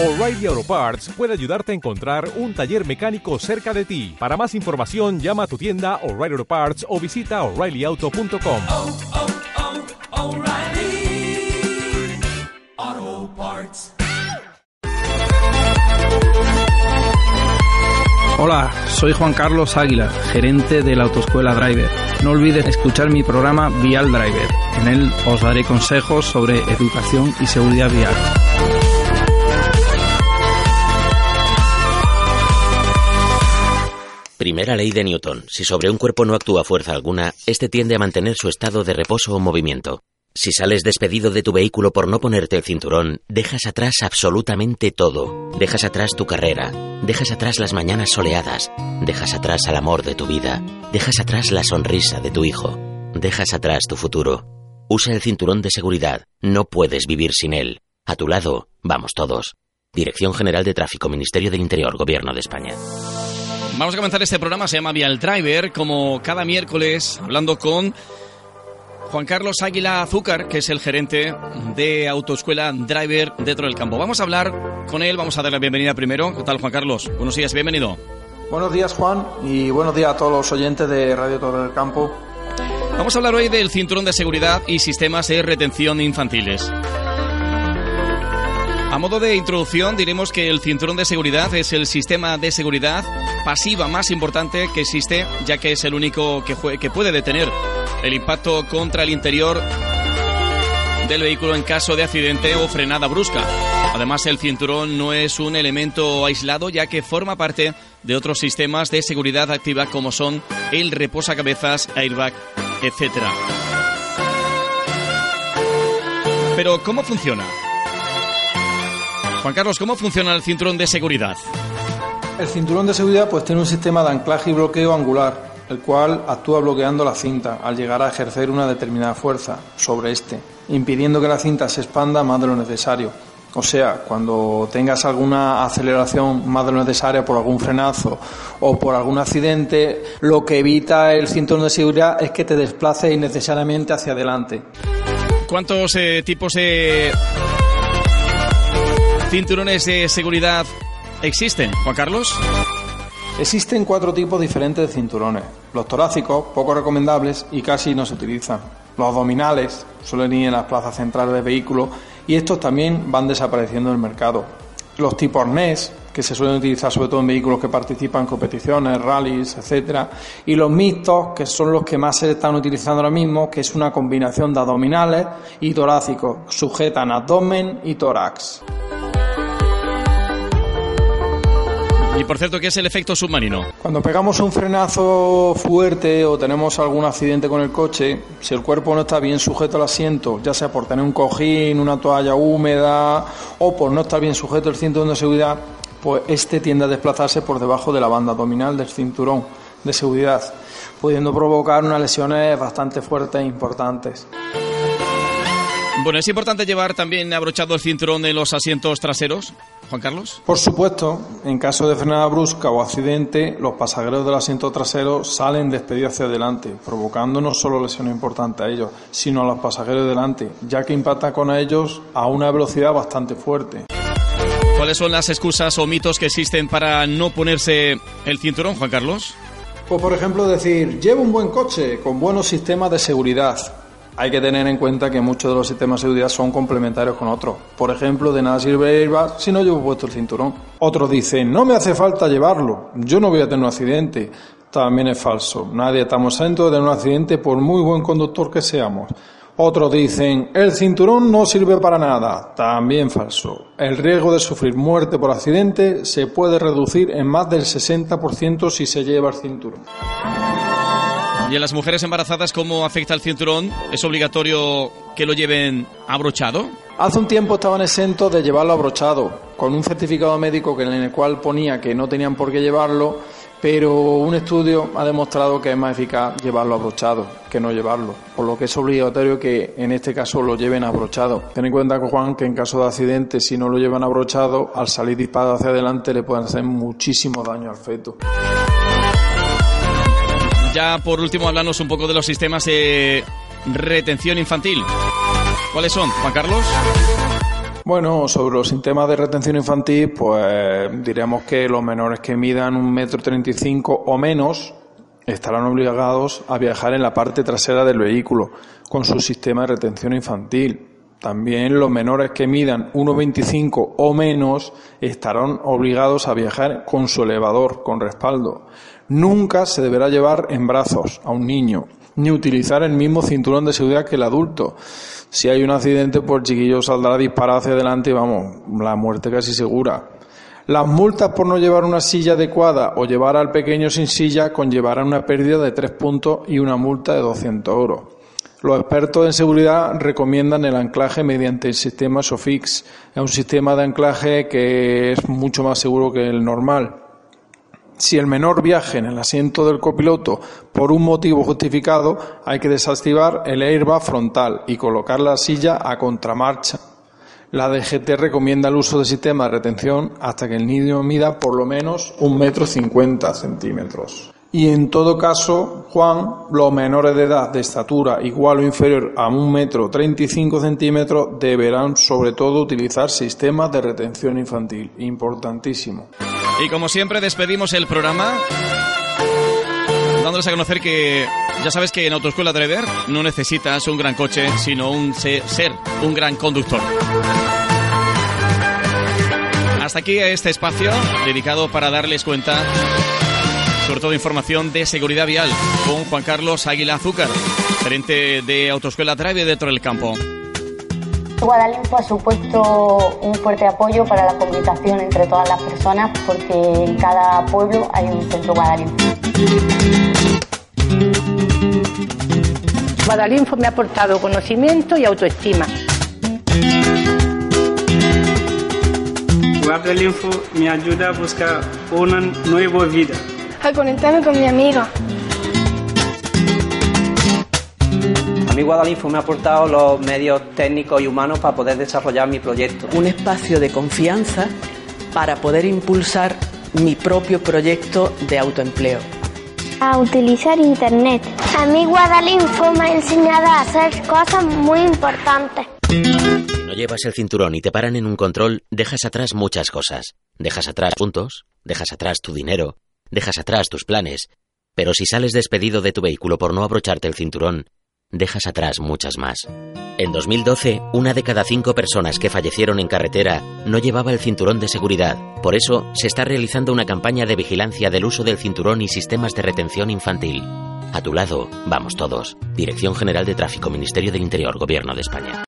O'Reilly Auto Parts puede ayudarte a encontrar un taller mecánico cerca de ti. Para más información, llama a tu tienda O'Reilly Auto Parts o visita oreillyauto.com. oh, oh, Parts. Hola, soy Juan Carlos Águila, gerente de la autoescuela Driver. No olvides escuchar mi programa Vial Driver. En él os daré consejos sobre educación y seguridad vial. Primera ley de Newton. Si sobre un cuerpo no actúa fuerza alguna, este tiende a mantener su estado de reposo o movimiento. Si sales despedido de tu vehículo por no ponerte el cinturón, dejas atrás absolutamente todo. Dejas atrás tu carrera, dejas atrás las mañanas soleadas, dejas atrás al amor de tu vida, dejas atrás la sonrisa de tu hijo, dejas atrás tu futuro. Usa el cinturón de seguridad, no puedes vivir sin él. A tu lado, vamos todos. Dirección General de Tráfico, Ministerio del Interior, Gobierno de España. Vamos a comenzar este programa, se llama Vial Driver, como cada miércoles, hablando con Juan Carlos Águila Azúcar, que es el gerente de Autoescuela Driver dentro del campo. Vamos a hablar con él, vamos a darle la bienvenida primero. ¿Qué tal, Juan Carlos? Buenos días, bienvenido. Buenos días, Juan, y buenos días a todos los oyentes de Radio Torre del Campo. Vamos a hablar hoy del cinturón de seguridad y sistemas de retención infantiles. A modo de introducción diremos que el cinturón de seguridad es el sistema de seguridad pasiva más importante que existe, ya que es el único que, puede detener el impacto contra el interior del vehículo en caso de accidente o frenada brusca. Además, el cinturón no es un elemento aislado, ya que forma parte de otros sistemas de seguridad activa como son el reposacabezas, airbag, etc. Pero, ¿cómo funciona? Juan Carlos, ¿cómo funciona el cinturón de seguridad? El cinturón de seguridad pues tiene un sistema de anclaje y bloqueo angular, el cual actúa bloqueando la cinta al llegar a ejercer una determinada fuerza sobre este, impidiendo que la cinta se expanda más de lo necesario. O sea, cuando tengas alguna aceleración más de lo necesaria por algún frenazo o por algún accidente, lo que evita el cinturón de seguridad es que te desplaces innecesariamente hacia adelante. ¿Cuántos eh, tipos de cinturones de seguridad existen, Juan Carlos? Existen cuatro tipos diferentes de cinturones. Los torácicos, poco recomendables y casi no se utilizan. Los abdominales suelen ir en las plazas centrales de vehículos y estos también van desapareciendo del mercado. Los tipos arnés, que se suelen utilizar sobre todo en vehículos que participan en competiciones, rallies, etcétera, y los mixtos, que son los que más se están utilizando ahora mismo, que es una combinación de abdominales y torácicos, sujetan abdomen y tórax. Y por cierto, ¿qué es el efecto submarino? Cuando pegamos un frenazo fuerte o tenemos algún accidente con el coche, si el cuerpo no está bien sujeto al asiento, ya sea por tener un cojín, una toalla húmeda o por no estar bien sujeto el cinturón de seguridad, pues este tiende a desplazarse por debajo de la banda abdominal del cinturón de seguridad, pudiendo provocar unas lesiones bastante fuertes e importantes. Bueno, ¿es importante llevar también abrochado el cinturón en los asientos traseros, Juan Carlos? Por supuesto, en caso de frenada brusca o accidente, los pasajeros del asiento trasero salen despedidos hacia adelante, provocando no solo lesiones importantes a ellos, sino a los pasajeros de delante, ya que impacta con ellos a una velocidad bastante fuerte. ¿Cuáles son las excusas o mitos que existen para no ponerse el cinturón, Juan Carlos? Pues por ejemplo decir, llevo un buen coche con buenos sistemas de seguridad. Hay que tener en cuenta que muchos de los sistemas de seguridad son complementarios con otros. Por ejemplo, de nada sirve el airbag si no llevo puesto el cinturón. Otros dicen, no me hace falta llevarlo, yo no voy a tener un accidente. También es falso. Nadie estamos exentos de un accidente por muy buen conductor que seamos. Otros dicen, el cinturón no sirve para nada. También falso. El riesgo de sufrir muerte por accidente se puede reducir en más del 60% si se lleva el cinturón. ¿Y en las mujeres embarazadas cómo afecta el cinturón? ¿Es obligatorio que lo lleven abrochado? Hace un tiempo estaban exentos de llevarlo abrochado, con un certificado médico en el cual ponía que no tenían por qué llevarlo, pero un estudio ha demostrado que es más eficaz llevarlo abrochado que no llevarlo, por lo que es obligatorio que en este caso lo lleven abrochado. Ten en cuenta, Juan, que en caso de accidente, si no lo llevan abrochado, al salir disparado hacia adelante le pueden hacer muchísimo daño al feto. Ya por último, hablarnos un poco de los sistemas de retención infantil. ¿Cuáles son, Juan Carlos? Bueno, sobre los sistemas de retención infantil, pues diremos que los menores que midan un metro treinta y cinco o menos estarán obligados a viajar en la parte trasera del vehículo con su sistema de retención infantil. También los menores que midan 1,25 o menos estarán obligados a viajar con su elevador, con respaldo. Nunca se deberá llevar en brazos a un niño, ni utilizar el mismo cinturón de seguridad que el adulto. Si hay un accidente, pues el chiquillo saldrá disparado hacia adelante y vamos, la muerte casi segura. Las multas por no llevar una silla adecuada o llevar al pequeño sin silla conllevarán una pérdida de tres puntos y una multa de 200 euros. Los expertos en seguridad recomiendan el anclaje mediante el sistema SOFIX. Es un sistema de anclaje que es mucho más seguro que el normal. Si el menor viaja en el asiento del copiloto por un motivo justificado, hay que desactivar el airbag frontal y colocar la silla a contramarcha. La DGT recomienda el uso del sistema de retención hasta que el niño mida por lo menos un metro cincuenta centímetros. Y en todo caso, Juan, los menores de edad de estatura igual o inferior a un metro treinta y cinco centímetros deberán sobre todo utilizar sistemas de retención infantil. Importantísimo. Y como siempre despedimos el programa dándoles a conocer que ya sabes que en Autoescuela Driver no necesitas un gran coche, sino un ser un gran conductor. Hasta aquí este espacio dedicado para darles cuenta, sobre todo información de seguridad vial, con Juan Carlos Águila Azúcar, gerente de Autoescuela Driver dentro del campo. Guadalinfo ha supuesto un fuerte apoyo para la comunicación entre todas las personas porque en cada pueblo hay un centro Guadalinfo. Guadalinfo me ha aportado conocimiento y autoestima. Guadalinfo me ayuda a buscar una nueva vida. A conectarme con mi amigo. A mí Guadalinfo me ha aportado los medios técnicos y humanos para poder desarrollar mi proyecto. Un espacio de confianza para poder impulsar mi propio proyecto de autoempleo. A utilizar Internet. A mí Guadalinfo me ha enseñado a hacer cosas muy importantes. Si no llevas el cinturón y te paran en un control, dejas atrás muchas cosas. Dejas atrás puntos, dejas atrás tu dinero, dejas atrás tus planes. Pero si sales despedido de tu vehículo por no abrocharte el cinturón, dejas atrás muchas más. En 2012, una de cada cinco personas que fallecieron en carretera no llevaba el cinturón de seguridad. Por eso, se está realizando una campaña de vigilancia del uso del cinturón y sistemas de retención infantil. A tu lado, vamos todos. Dirección General de Tráfico, Ministerio del Interior, Gobierno de España.